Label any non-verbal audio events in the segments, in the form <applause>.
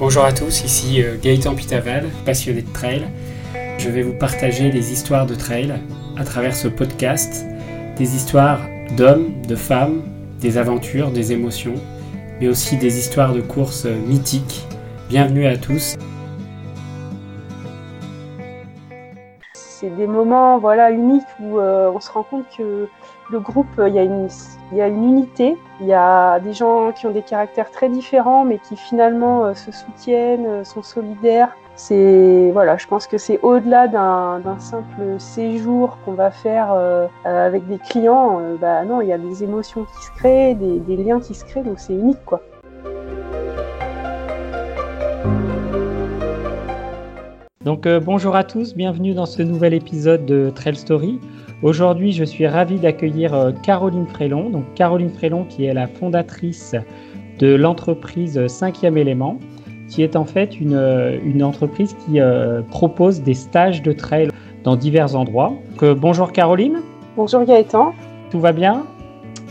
Bonjour à tous, ici euh, Gaëtan Pitaval, passionné de trail. Je vais vous partager des histoires de trail à travers ce podcast, des histoires d'hommes, de femmes, des aventures, des émotions, mais aussi des histoires de courses mythiques. Bienvenue à tous. C'est des moments uniques où euh, on se rend compte que le groupe, il y, a une, il y a une unité, il y a des gens qui ont des caractères très différents, mais qui finalement euh, se soutiennent, euh, sont solidaires. C'est voilà, je pense que c'est au-delà d'un simple séjour qu'on va faire euh, avec des clients. bah non, il y a des émotions qui se créent, des, des liens qui se créent, donc c'est unique quoi. Donc bonjour à tous, bienvenue dans ce nouvel épisode de Trail Story. Aujourd'hui, je suis ravi d'accueillir euh, Caroline Frélon. Donc, Caroline Frélon, qui est la fondatrice de l'entreprise 5e élément, qui est en fait une, euh, une entreprise qui euh, propose des stages de trail dans divers endroits. bonjour Caroline. Bonjour Gaëtan. Tout va bien?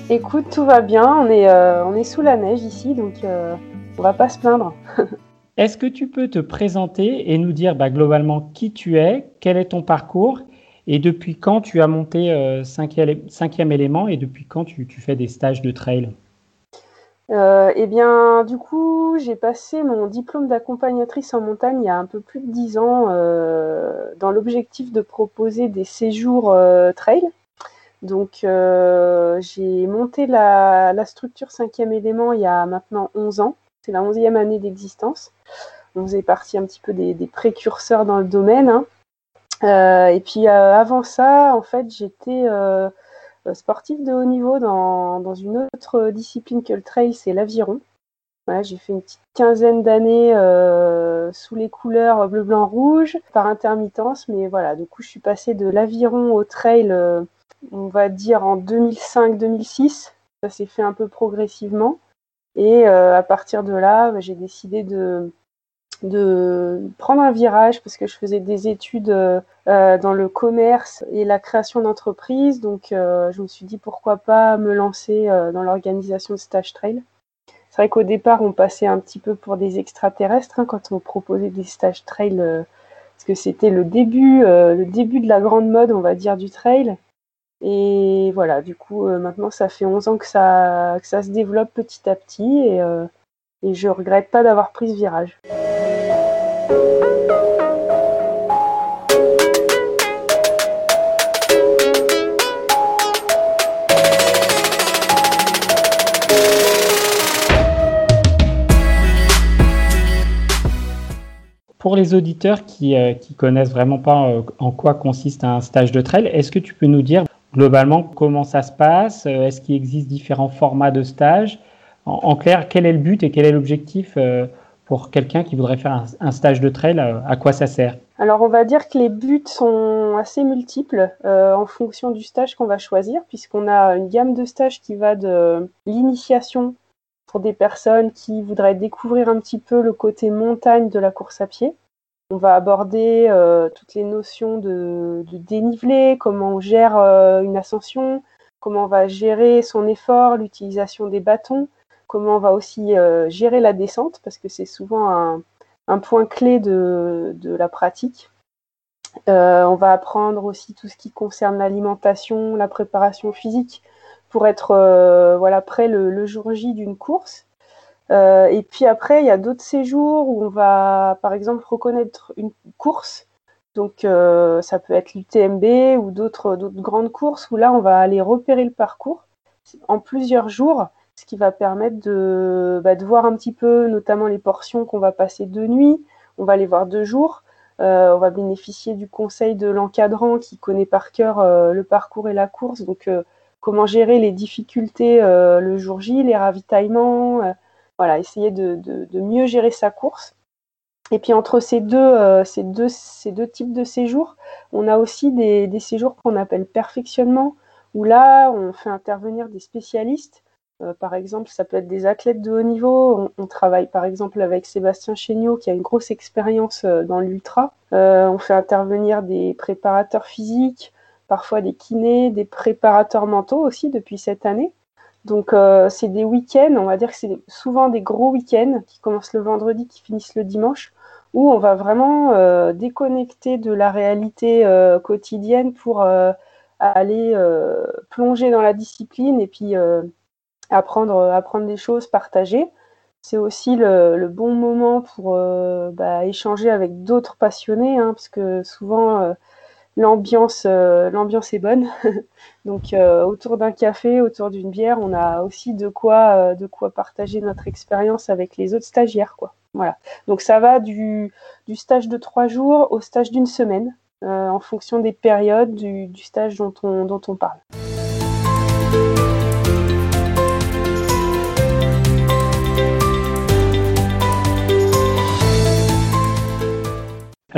Écoute, tout va bien. On est, on est sous la neige ici, donc on va pas se plaindre. <laughs> Est-ce que tu peux te présenter et nous dire bah, globalement qui tu es, quel est ton parcours et depuis quand tu as monté euh, cinquième, élément et depuis quand tu, fais des stages de trail? Euh, eh bien, du coup, j'ai passé mon diplôme d'accompagnatrice en montagne il y a un peu plus de dix ans euh, dans l'objectif de proposer des séjours trail. Donc, j'ai monté la, structure cinquième élément il y a maintenant 11 ans. C'est la onzième année d'existence. On faisait partie un petit peu des, précurseurs dans le domaine. Hein. Euh, et puis euh, avant ça, en fait, j'étais euh, sportive de haut niveau dans, dans, une autre discipline que le trail, c'est l'aviron. Voilà, j'ai fait une petite quinzaine d'années sous les couleurs bleu, blanc, rouge par intermittence, mais voilà, du coup, je suis passée de l'aviron au trail, on va dire en 2005-2006. Ça s'est fait un peu progressivement. Et à partir de là, bah, j'ai décidé de, prendre un virage parce que je faisais des études euh, dans le commerce et la création d'entreprises. Donc, euh, je me suis dit pourquoi pas me lancer euh, dans l'organisation de stage trail. C'est vrai qu'au départ, on passait un petit peu pour des extraterrestres hein, quand on proposait des stages trail parce que c'était le début, le début de la grande mode, on va dire, du trail. Et voilà, du coup, maintenant, ça fait 11 ans que ça, ça se développe petit à petit et, et je regrette pas d'avoir pris ce virage. Pour les auditeurs qui ne euh, connaissent vraiment pas euh, en quoi consiste un stage de trail, est-ce que tu peux nous dire globalement comment ça se passe? Euh, Est-ce qu'il existe différents formats de stage? En, clair, quel est le but et quel est l'objectif pour quelqu'un qui voudrait faire un, stage de trail À quoi ça sert? Alors on va dire que les buts sont assez multiples en fonction du stage qu'on va choisir, puisqu'on a une gamme de stages qui va de l'initiation pour des personnes qui voudraient découvrir un petit peu le côté montagne de la course à pied. On va aborder euh, toutes les notions de, dénivelé, comment on gère euh, une ascension, comment on va gérer son effort, l'utilisation des bâtons, comment on va aussi euh, gérer la descente, parce que c'est souvent un, point clé de, la pratique. on va apprendre aussi tout ce qui concerne l'alimentation, la préparation physique, pour être voilà prêt le, jour J d'une course. Euh, et puis après, il y a d'autres séjours où on va, par exemple, reconnaître une course. Donc, euh, ça peut être l'UTMB ou d'autres grandes courses où là, on va aller repérer le parcours en plusieurs jours, ce qui va permettre de, bah, voir un petit peu, notamment les portions qu'on va passer de nuit. On va les voir deux jours. on va bénéficier du conseil de l'encadrant qui connaît par cœur le parcours et la course. Donc, comment gérer les difficultés euh, le jour J, les ravitaillements, euh, voilà, essayer de, mieux gérer sa course. Et puis entre ces deux, euh, types de séjours, on a aussi des, séjours qu'on appelle perfectionnement, où là, on fait intervenir des spécialistes. par exemple, ça peut être des athlètes de haut niveau. On, travaille par exemple avec Sébastien Chéniaud, qui a une grosse expérience dans l'ultra. on fait intervenir des préparateurs physiques, parfois des kinés, des préparateurs mentaux aussi depuis cette année. Donc c'est des week-ends, on va dire que c'est souvent des gros week-ends qui commencent le vendredi, qui finissent le dimanche, où on va vraiment déconnecter de la réalité quotidienne pour aller plonger dans la discipline et puis apprendre, apprendre des choses, partager. C'est aussi le, bon moment pour euh, bah, échanger avec d'autres passionnés, hein, parce que souvent euh, l'ambiance, euh, l'ambiance est bonne. <laughs> Donc autour d'un café, autour d'une bière, on a aussi de quoi, de quoi partager notre expérience avec les autres stagiaires. Voilà. Donc ça va du, stage de trois jours au stage d'une semaine, en fonction des périodes du, stage dont on, dont on parle.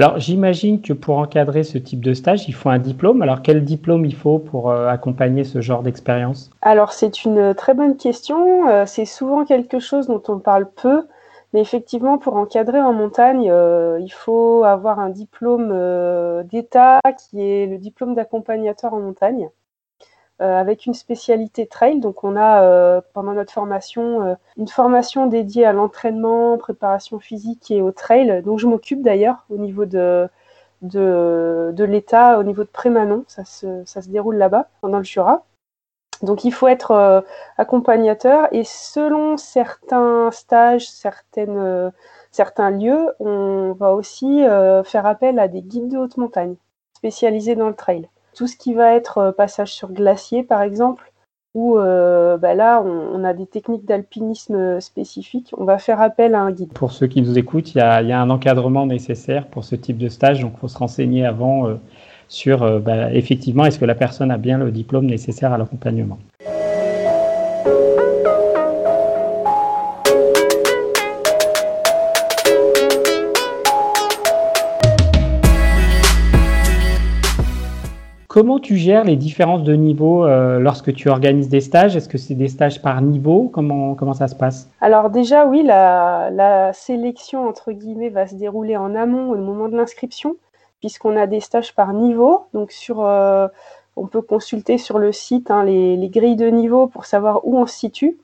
Alors j'imagine que pour encadrer ce type de stage, il faut un diplôme. Alors quel diplôme il faut pour euh, accompagner ce genre d'expérience? Alors c'est une très bonne question. Euh, c'est souvent quelque chose dont on parle peu. Mais effectivement, pour encadrer en montagne, euh, il faut avoir un diplôme d'État qui est le diplôme d'accompagnateur en montagne. Euh, avec une spécialité trail. Donc on a euh, pendant notre formation euh, une formation dédiée à l'entraînement, préparation physique et au trail, dont je m'occupe d'ailleurs au niveau de, de, de l'État, au niveau de Prémanon. Ça se, ça se déroule là-bas, dans le Jura. Donc il faut être accompagnateur et selon certains stages, certaines, certains lieux, on va aussi faire appel à des guides de haute montagne spécialisés dans le trail. Tout ce qui va être euh, passage sur glacier, par exemple, où euh, bah là, on, a des techniques d'alpinisme euh, spécifiques, on va faire appel à un guide. Pour ceux qui nous écoutent, il y a, un encadrement nécessaire pour ce type de stage, donc il faut se renseigner avant sur, bah, effectivement, est-ce que la personne a bien le diplôme nécessaire à l'accompagnement. Comment tu gères les différences de niveau euh, lorsque tu organises des stages? Est-ce que c'est des stages par niveau? Comment, comment ça se passe? Alors déjà, oui, la, sélection, entre guillemets, va se dérouler en amont au moment de l'inscription, puisqu'on a des stages par niveau. Donc sur, euh, on peut consulter sur le site hein, les, grilles de niveau pour savoir où on se situe.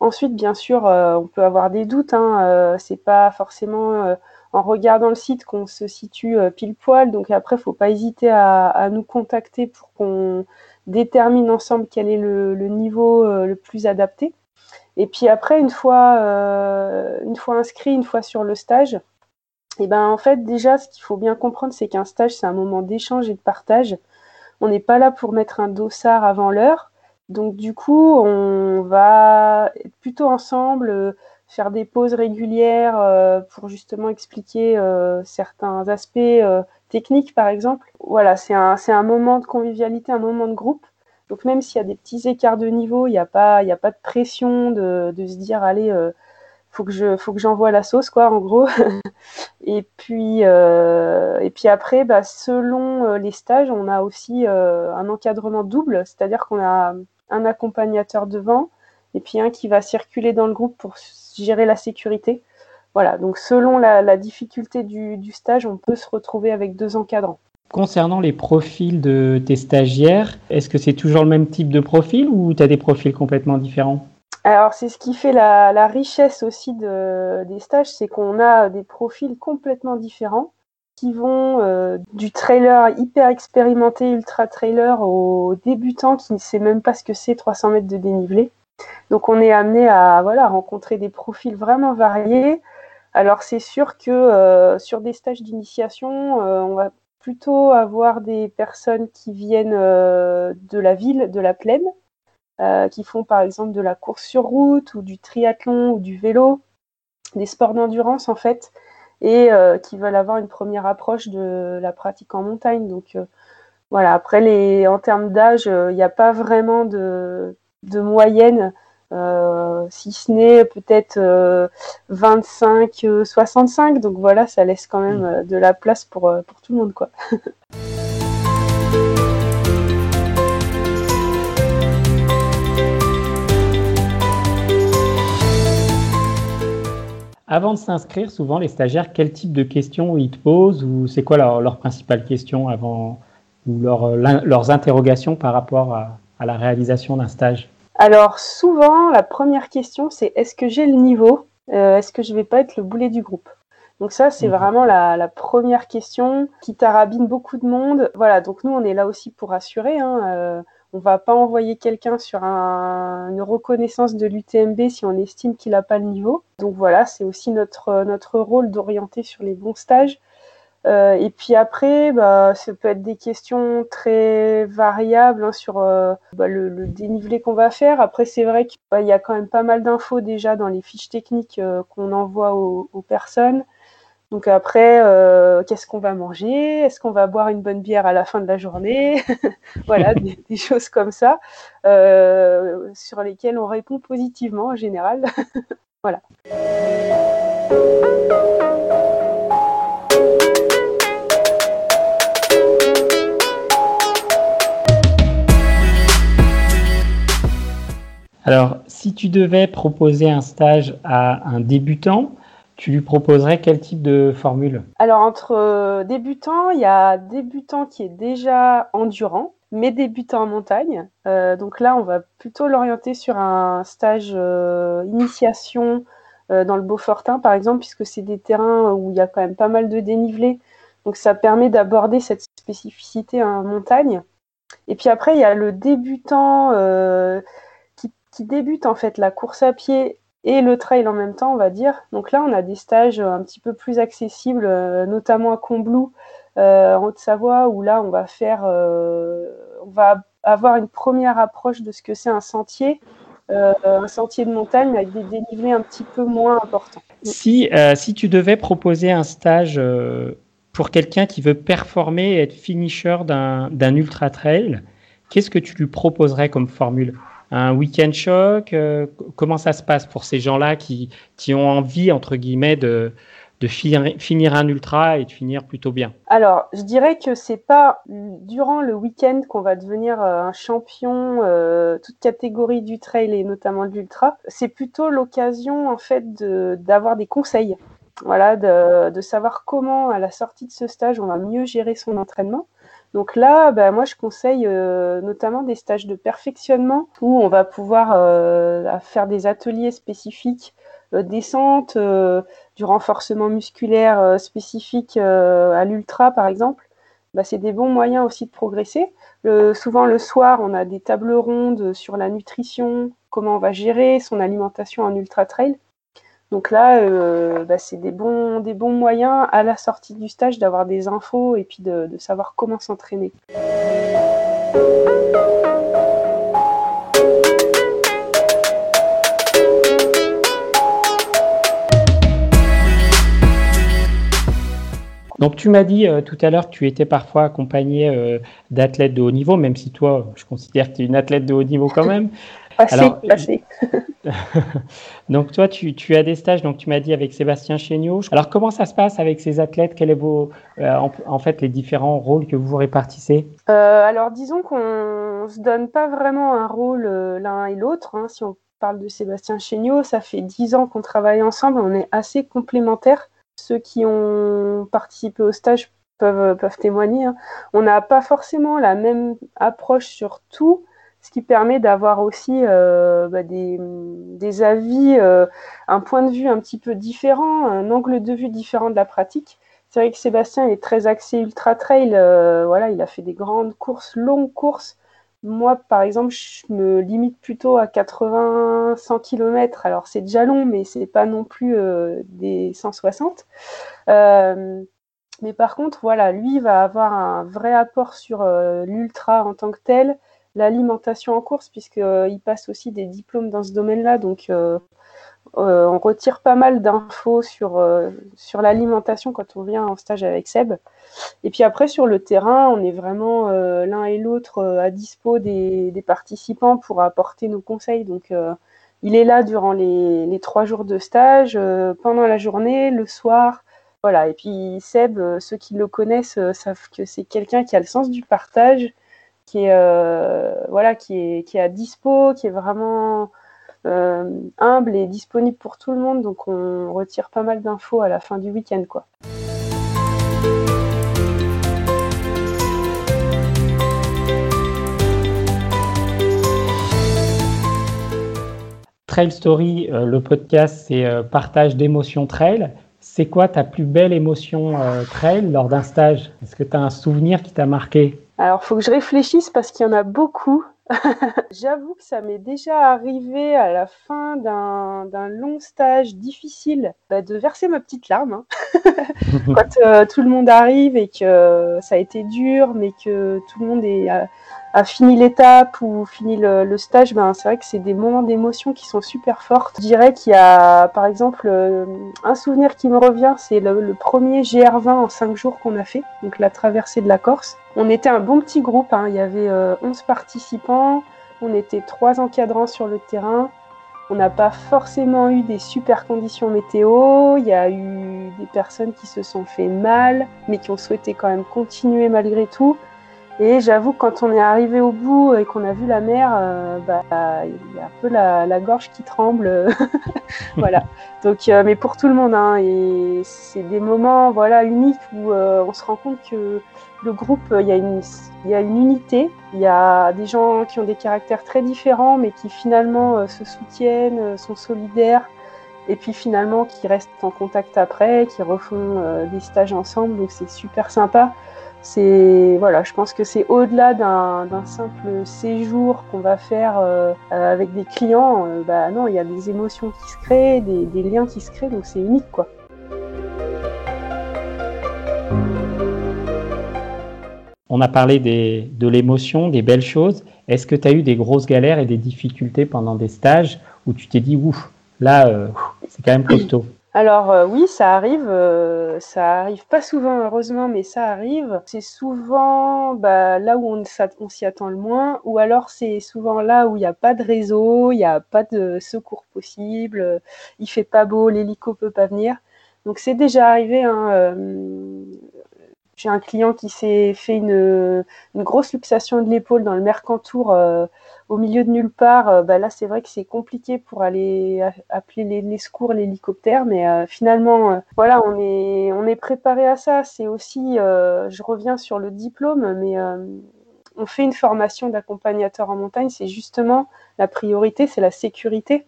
Ensuite, bien sûr, euh, on peut avoir des doutes. Hein, c'est pas forcément en regardant le site qu'on se situe euh, pile poil. Donc après, il ne faut pas hésiter à, nous contacter pour qu'on détermine ensemble quel est le, niveau euh, le plus adapté. Et puis après, une fois, euh, inscrit, une fois sur le stage, et eh ben en fait déjà, ce qu'il faut bien comprendre, c'est qu'un stage, c'est un moment d'échange et de partage. On n'est pas là pour mettre un dossard avant l'heure. Donc du coup, on va être plutôt ensemble faire des pauses régulières euh, pour justement expliquer euh, certains aspects euh, techniques, par exemple. Voilà, c'est un, un moment de convivialité, un moment de groupe. Donc même s'il y a des petits écarts de niveau, il n'y a, pas, a pas de pression de, de se dire, allez, faut que je faut que j'envoie la sauce quoi en gros <laughs> et puis et puis après bah, selon les stages on a aussi un encadrement double c'est-à-dire qu'on a un accompagnateur devant et puis un qui va circuler dans le groupe pour gérer la sécurité. Voilà, donc selon la, difficulté du, stage, on peut se retrouver avec deux encadrants. Concernant les profils de tes stagiaires, est-ce que c'est toujours le même type de profil ou tu as des profils complètement différents? Alors c'est ce qui fait la, richesse aussi des stages, c'est qu'on a des profils complètement différents qui vont euh, du trailer hyper expérimenté, ultra trailer, au débutant qui ne sait même pas ce que c'est 300 mètres de dénivelé. Donc on est amené à rencontrer des profils vraiment variés. Alors c'est sûr que euh, sur des stages d'initiation, euh, on va plutôt avoir des personnes qui viennent euh, de la ville, de la plaine, qui font par exemple de la course sur route ou du triathlon ou du vélo, des sports d'endurance en fait, et qui veulent avoir une première approche de la pratique en montagne. Donc voilà, après les, en termes d'âge, il n'y a pas vraiment de, de moyenne, euh, si ce n'est peut-être 25-65. Euh, Donc voilà, ça laisse quand même euh, de la place pour, tout le monde. quoi. <laughs> Avant de s'inscrire, souvent les stagiaires, quel type de questions ils te posent ou c'est quoi leur, principale question avant ou leur, leurs interrogations par rapport à, à la réalisation d'un stage Alors souvent, la première question, c'est est-ce que j'ai le niveau Est-ce que je vais pas être le boulet du groupe? Donc ça, c'est mhm. vraiment la, première question qui tarabine beaucoup de monde. Voilà, donc nous, on est là aussi pour assurer. Hein, euh, on va pas envoyer quelqu'un sur une reconnaissance de l'UTMB si on estime qu'il n'a pas le niveau. Donc voilà, c'est aussi notre, notre rôle d'orienter sur les bons stages. Euh, et puis après, bah, ça peut être des questions très variables hein, sur euh, bah, le, dénivelé qu'on va faire. Après, c'est vrai qu'il bah, y a quand même pas mal d'infos déjà dans les fiches techniques qu'on envoie aux, personnes. Donc après, euh, qu'est-ce qu'on va manger? Est-ce qu'on va boire une bonne bière à la fin de la journée? <laughs> Voilà, <laughs> des, choses comme ça, euh, sur lesquelles on répond positivement en général. <laughs> voilà. Alors, si tu devais proposer un stage à un débutant, tu lui proposerais quel type de formule? Alors, entre euh, débutants, il y a débutant qui est déjà endurant, mais débutant en montagne. Euh, donc là, on va plutôt l'orienter sur un stage euh, initiation dans le Beaufortin, par exemple, puisque c'est des terrains où il y a quand même pas mal de dénivelé. Donc ça permet d'aborder cette spécificité en montagne. Et puis après, il y a le débutant qui, qui, débute en fait la course à pied et le trail en même temps, on va dire. Donc là, on a des stages un petit peu plus accessibles, euh, notamment à Combloux, euh, en Haute-Savoie, où là, on va faire, euh, on va avoir une première approche de ce que c'est un sentier, un sentier de montagne avec des dénivelés un petit peu moins importants. Si, si tu devais proposer un stage pour quelqu'un qui veut performer et être finisher d'un ultra trail, qu'est-ce que tu lui proposerais comme formule? Un week-end choc euh, Comment ça se passe pour ces gens-là qui, qui ont envie, entre guillemets, de, de finir, un ultra et de finir plutôt bien? Alors, je dirais que c'est pas durant le week-end qu'on va devenir euh, un champion, euh, toute catégorie du trail et notamment de l'ultra. C'est plutôt l'occasion, en fait, d'avoir des conseils. Voilà, de, de, savoir comment, à la sortie de ce stage, on va mieux gérer son entraînement. Donc là, bah, moi, je conseille euh, notamment des stages de perfectionnement où on va pouvoir euh, faire des ateliers spécifiques, euh, descente, du renforcement musculaire spécifique à l'ultra, par exemple. Bah, c'est des bons moyens aussi de progresser. souvent le soir, on a des tables rondes sur la nutrition, comment on va gérer son alimentation en ultra trail. Donc là, euh, bah, c'est des bons, des bons moyens à la sortie du stage d'avoir des infos et puis de, savoir comment s'entraîner. Donc tu m'as dit euh, tout à l'heure que tu étais parfois accompagné euh, d'athlètes de haut niveau, même si toi, je considère que tu es une athlète de haut niveau quand <laughs> même. Alors, <laughs> donc toi, tu, as des stages, donc tu m'as dit avec Sébastien Chéniaud. Alors comment ça se passe avec ces athlètes? Quels sont euh, en, fait les différents rôles que vous vous répartissez? Euh, Alors disons qu'on se donne pas vraiment un rôle euh, l'un et l'autre. Hein. Si on parle de Sébastien Chéniaud, ça fait dix ans qu'on travaille ensemble, on est assez complémentaires. Ceux qui ont participé au stage peuvent, peuvent témoigner. Hein. On n'a pas forcément la même approche sur tout ce qui permet d'avoir aussi euh, bah, des, des, avis, euh, un point de vue un petit peu différent, un angle de vue différent de la pratique. C'est vrai que Sébastien est très axé ultra trail. Euh, voilà, il a fait des grandes courses, longues courses. Moi, par exemple, je me limite plutôt à 80-100 km. Alors, c'est déjà long, mais c'est pas non plus des 160. mais par contre, voilà, lui va avoir un vrai apport sur l'ultra en tant que tel l'alimentation en course, puisqu'il euh, passe aussi des diplômes dans ce domaine-là. Donc, euh, euh, on retire pas mal d'infos sur, sur l'alimentation quand on vient en stage avec Seb. Et puis après, sur le terrain, on est vraiment l'un et l'autre à dispo des, participants pour apporter nos conseils. Donc, il est là durant les, les, trois jours de stage, pendant la journée, le soir. Voilà. Et puis Seb, ceux qui le connaissent savent que c'est quelqu'un qui a le sens du partage, qui est euh, voilà qui est qui est à dispo, qui est vraiment euh, humble et disponible pour tout le monde. Donc on retire pas mal d'infos à la fin du week-end quoi. Trail Story, le podcast, c'est partage d'émotions trail. C'est quoi ta plus belle émotion trail lors d'un stage? Est-ce que tu as un souvenir qui t'a marqué? Alors, il faut que je réfléchisse parce qu'il y en a beaucoup. <laughs> J'avoue que ça m'est déjà arrivé à la fin d'un long stage difficile bah, de verser ma petite larme. Hein. <laughs> Quand euh, tout le monde arrive et que ça a été dur, mais que tout le monde est, a, fini l'étape ou fini le, stage, ben, c'est vrai que c'est des moments d'émotion qui sont super fortes. Je dirais qu'il y a, par exemple, euh, un souvenir qui me revient, c'est le, le, premier GR20 en 5 jours qu'on a fait, donc la traversée de la Corse. On était un bon petit groupe, hein. il y avait 11 euh, participants, on était trois encadrants sur le terrain. On n'a pas forcément eu des super conditions météo, il y a eu des personnes qui se sont fait mal, mais qui ont souhaité quand même continuer malgré tout. Et j'avoue, quand on est arrivé au bout et qu'on a vu la mer, euh, bah, il y a un peu la, gorge qui tremble. <laughs> voilà. Donc, euh, mais pour tout le monde, hein, et c'est des moments, voilà, uniques où on se rend compte que le groupe, il y, a une, il y a une unité, il y a des gens qui ont des caractères très différents, mais qui finalement euh, se soutiennent, euh, sont solidaires, et puis finalement qui restent en contact après, qui refont euh, des stages ensemble, donc c'est super sympa. C'est voilà, je pense que c'est au-delà d'un simple séjour qu'on va faire avec des clients. bah non, il y a des émotions qui se créent, des, liens qui se créent, donc c'est unique quoi. On a parlé de l'émotion, des belles choses. Est-ce que tu as eu des grosses galères et des difficultés pendant des stages où tu t'es dit, ouf, là, euh, c'est quand même costaud? Alors euh, oui, ça arrive, euh, ça arrive pas souvent heureusement, mais ça arrive. C'est souvent bah, là où on, s'y attend le moins, ou alors c'est souvent là où il n'y a pas de réseau, il n'y a pas de secours possible, il fait pas beau, l'hélico peut pas venir. Donc c'est déjà arrivé. Hein, j'ai un client qui s'est fait une, grosse luxation de l'épaule dans le Mercantour euh, au milieu de nulle part. Euh, bah là, c'est vrai que c'est compliqué pour aller appeler les, secours, l'hélicoptère, mais euh, finalement, voilà, on est, on est préparé à ça. C'est aussi, je reviens sur le diplôme, mais on fait une formation d'accompagnateur en montagne. C'est justement la priorité, c'est la sécurité,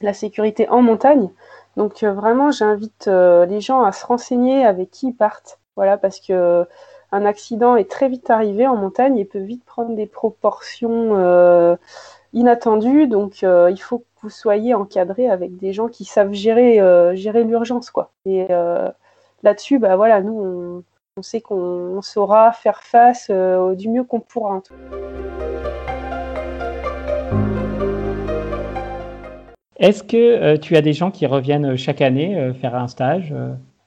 la sécurité en montagne. Donc vraiment, j'invite les gens à se renseigner avec qui ils partent voilà, parce que un accident est très vite arrivé en montagne et peut vite prendre des proportions euh, inattendues. Donc, euh, il faut que vous soyez encadré avec des gens qui savent gérer, euh, gérer l'urgence, quoi. Et là-dessus, bah voilà, nous, on, sait qu'on saura faire face du mieux qu'on pourra. Est-ce que tu as des gens qui reviennent chaque année faire un stage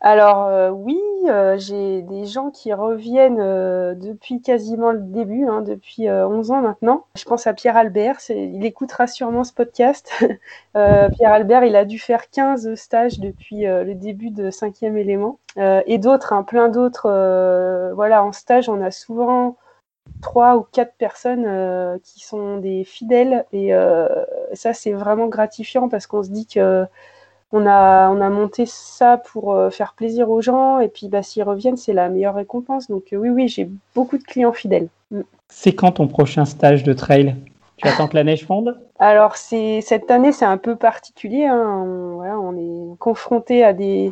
alors euh, oui, euh, j'ai des gens qui reviennent euh, depuis quasiment le début, hein, depuis 11 ans maintenant. Je pense à Pierre Albert, il écoutera sûrement ce podcast. <laughs> Pierre Albert, il a dû faire 15 stages depuis le début de cinquième élément. et d'autres, hein, plein d'autres. voilà, en stage, on a souvent trois ou quatre personnes qui sont des fidèles. Et ça, c'est vraiment gratifiant parce qu'on se dit que on a, on a monté ça pour euh, faire plaisir aux gens et puis bah, s'ils reviennent, c'est la meilleure récompense. Donc euh, oui, oui, j'ai beaucoup de clients fidèles. Mm. C'est quand ton prochain stage de trail? Tu <laughs> attends que la neige fonde? Alors c'est cette année, c'est un peu particulier. Hein. On, est confronté à des,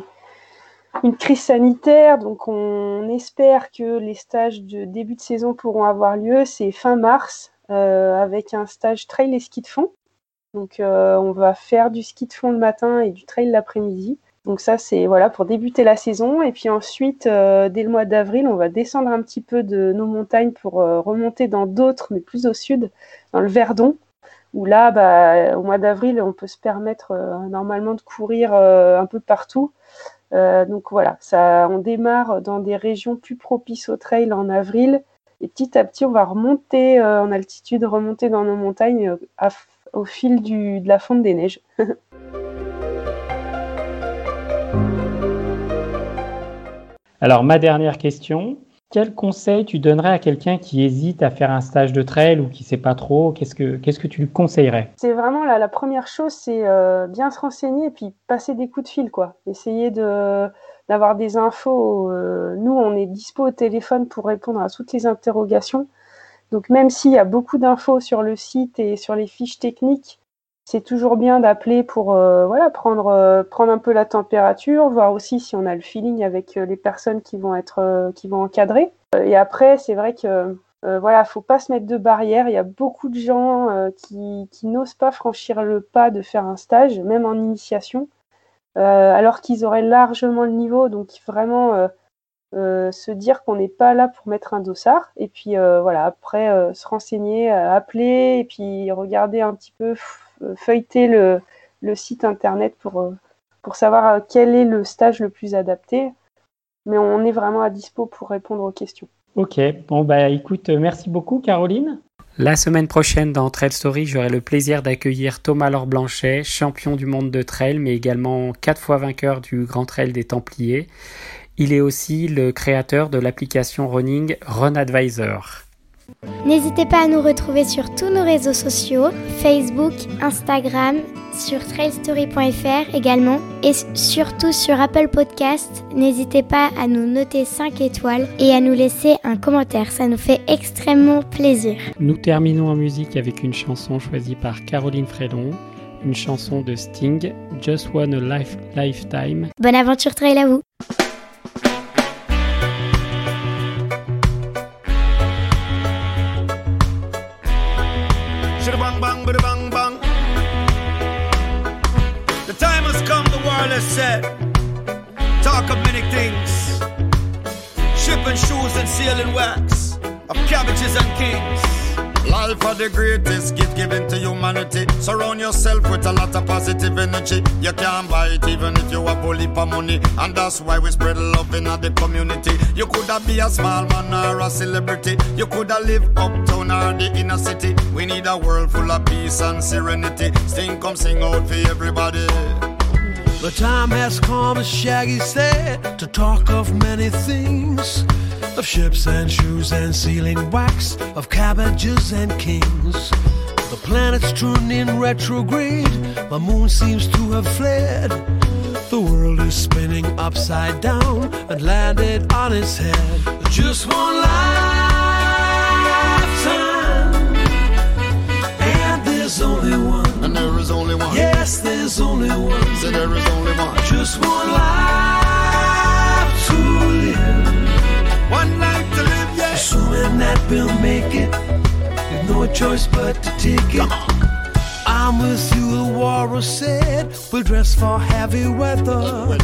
une crise sanitaire, donc on espère que les stages de début de saison pourront avoir lieu. C'est fin mars euh, avec un stage trail et ski de fond. Donc euh, on va faire du ski de fond le matin et du trail l'après-midi. Donc ça c'est voilà pour débuter la saison et puis ensuite euh, dès le mois d'avril on va descendre un petit peu de nos montagnes pour euh, remonter dans d'autres mais plus au sud dans le Verdon où là bah, au mois d'avril on peut se permettre normalement de courir un peu partout. donc voilà ça on démarre dans des régions plus propices au trail en avril et petit à petit on va remonter en altitude remonter dans nos montagnes au fil de la fonte des neiges. <laughs> Alors ma dernière question, quel conseil tu donnerais à quelqu'un qui hésite à faire un stage de trail ou qui ne sait pas trop? Qu'est-ce que qu'est-ce que tu lui conseillerais? C'est vraiment la, la première chose, c'est euh, bien se renseigner et puis passer des coups de fil, quoi. Essayer de d'avoir des infos. Euh, nous, on est dispo au téléphone pour répondre à toutes les interrogations. Donc même s'il y a beaucoup d'infos sur le site et sur les fiches techniques, c'est toujours bien d'appeler pour voilà prendre prendre un peu la température, voir aussi si on a le feeling avec les personnes qui vont être qui vont encadrer. Et après, c'est vrai que voilà, faut pas se mettre de barrière. Il y a beaucoup de gens qui, qui n'osent pas franchir le pas de faire un stage, même en initiation, alors qu'ils auraient largement le niveau. Donc vraiment euh, se dire qu'on n'est pas là pour mettre un dossard. Et puis euh, voilà après euh, se renseigner appeler et puis regarder un petit peu feuilleter le, le, site internet pour pour savoir quel est le stage le plus adapté. Mais on est vraiment à dispo pour répondre aux questions. Ok. Bon bah écoute merci beaucoup Caroline. La semaine prochaine dans Trail Story, j'aurai le plaisir d'accueillir Thomas Laure Blanchet, champion du monde de trail, mais également quatre fois vainqueur du Grand Trail des Templiers. Il est aussi le créateur de l'application running Run Advisor. N'hésitez pas à nous retrouver sur tous nos réseaux sociaux, Facebook, Instagram, sur trailstory.fr également et surtout sur Apple Podcast. N'hésitez pas à nous noter 5 étoiles et à nous laisser un commentaire, ça nous fait extrêmement plaisir. Nous terminons en musique avec une chanson choisie par Caroline Fredon, une chanson de Sting, Just One a Life Lifetime. Bonne aventure trail à vous Bang bang, bada bang bang. The time has come, the world has said. Talk of many things. Shipping shoes and sealing wax. Of cabbages and kings. Life are the greatest gift given to humanity. Surround yourself with a lot of positive energy. You can't buy it even if you have a heap of money. And that's why we spread love in the community. You could have be a small man or a celebrity. You could have live uptown or the inner city. We need a world full of peace and serenity. Sing come sing out for everybody. The time has come, as Shaggy said, to talk of many things. Of ships and shoes and sealing wax, of cabbages and kings. The planets turn in retrograde, the moon seems to have fled. The world is spinning upside down and landed on its head. Just one lifetime, and there's only one. And there is only one. Yes, there's only one. So there is only one. Just one life to live. One life to live, yeah. Assuming that we'll make it. With no choice but to take it. I'm with you, the walrus said. We'll dress for heavy weather.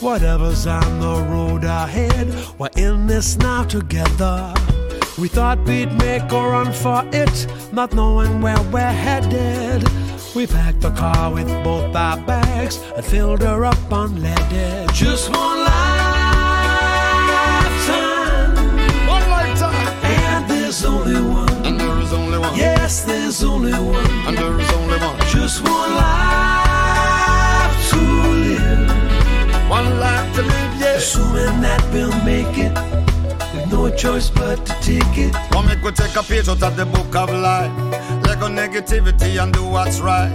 Whatever's on the road ahead, we're in this now together. We thought we'd make a run for it, not knowing where we're headed. We packed the car with both our bags and filled her up unleaded. Just one Only one. And there is only one. Yes, there's only one. And there is only one. Just one life to live. One life to live, yeah. Assuming that we'll make it. With no choice but to take it. Come make we take a page out of the book of life Let go negativity and do what's right.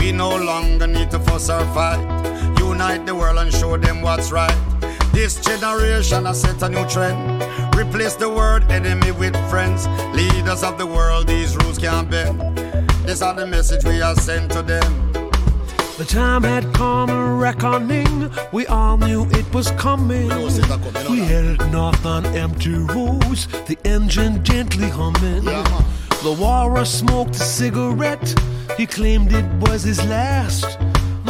We no longer need to fuss or fight. Unite the world and show them what's right. This generation has set a new trend. Replace the word enemy with friends. Leaders of the world, these rules can't bend. This are the message we are sent to them. The time had come a reckoning. We all knew it was coming. We headed north on empty roads, the engine gently humming. The walrus smoked a cigarette. He claimed it was his last.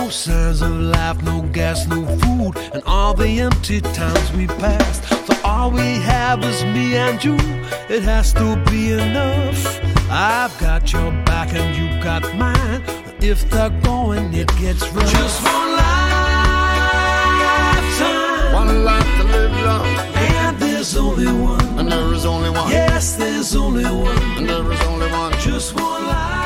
No signs of life, no gas, no food, and all the empty times we passed. So all we have is me and you. It has to be enough. I've got your back and you got mine. If they're going, it gets rough. Just one lifetime. One life to live long And there's only one. And there is only one. Yes, there's only one. And there is only one. Just one life.